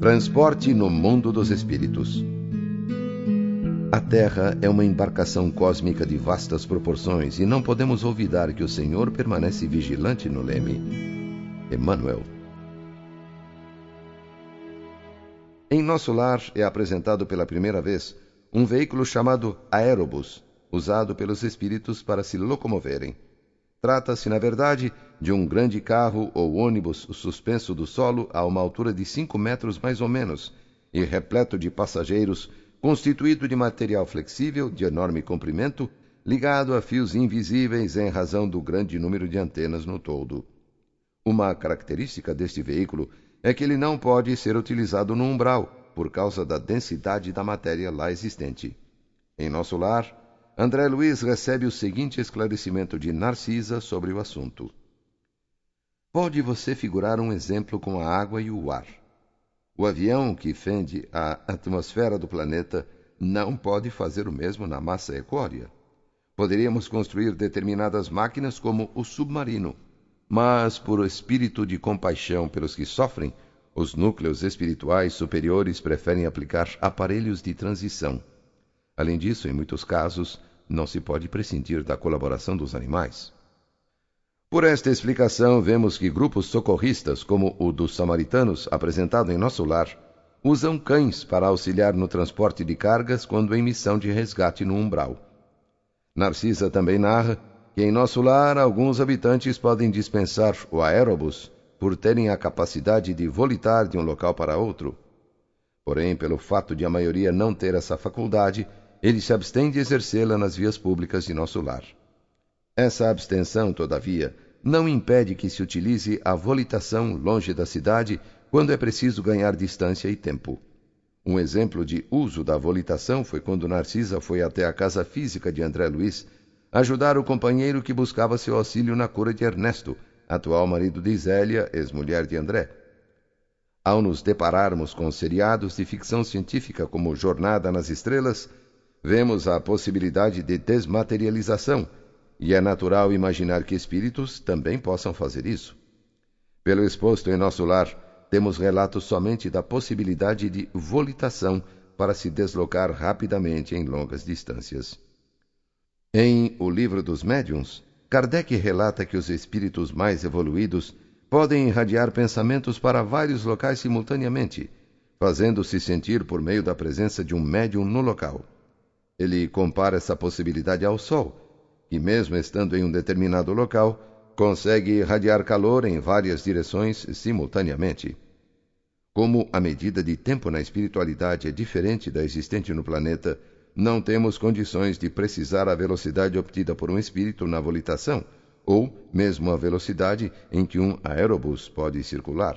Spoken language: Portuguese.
Transporte no mundo dos espíritos. A Terra é uma embarcação cósmica de vastas proporções e não podemos olvidar que o Senhor permanece vigilante no leme. Emmanuel. Em nosso lar é apresentado pela primeira vez um veículo chamado aerobus, usado pelos espíritos para se locomoverem. Trata-se, na verdade, de um grande carro ou ônibus suspenso do solo a uma altura de cinco metros mais ou menos e repleto de passageiros, constituído de material flexível de enorme comprimento, ligado a fios invisíveis em razão do grande número de antenas no todo. Uma característica deste veículo é que ele não pode ser utilizado no umbral, por causa da densidade da matéria lá existente. Em nosso lar, André Luiz recebe o seguinte esclarecimento de Narcisa sobre o assunto. Pode você figurar um exemplo com a água e o ar. O avião que fende a atmosfera do planeta não pode fazer o mesmo na massa equórea. Poderíamos construir determinadas máquinas como o submarino, mas por espírito de compaixão pelos que sofrem, os núcleos espirituais superiores preferem aplicar aparelhos de transição. Além disso, em muitos casos, não se pode prescindir da colaboração dos animais. Por esta explicação, vemos que grupos socorristas, como o dos samaritanos, apresentado em nosso lar, usam cães para auxiliar no transporte de cargas quando em missão de resgate no umbral. Narcisa também narra que em nosso lar alguns habitantes podem dispensar o aerobus por terem a capacidade de volitar de um local para outro. Porém, pelo fato de a maioria não ter essa faculdade, ele se abstém de exercê-la nas vias públicas de nosso lar. Essa abstenção, todavia, não impede que se utilize a volitação longe da cidade quando é preciso ganhar distância e tempo. Um exemplo de uso da volitação foi quando Narcisa foi até a casa física de André Luiz ajudar o companheiro que buscava seu auxílio na cura de Ernesto, atual marido de Zélia, ex-mulher de André. Ao nos depararmos com seriados de ficção científica como Jornada nas Estrelas, vemos a possibilidade de desmaterialização, e é natural imaginar que espíritos também possam fazer isso. Pelo exposto em nosso lar, temos relatos somente da possibilidade de volitação para se deslocar rapidamente em longas distâncias. Em O Livro dos Médiuns, Kardec relata que os espíritos mais evoluídos podem irradiar pensamentos para vários locais simultaneamente, fazendo-se sentir por meio da presença de um médium no local. Ele compara essa possibilidade ao Sol, que, mesmo estando em um determinado local, consegue irradiar calor em várias direções simultaneamente. Como a medida de tempo na espiritualidade é diferente da existente no planeta, não temos condições de precisar a velocidade obtida por um espírito na volitação, ou mesmo a velocidade em que um aerobus pode circular.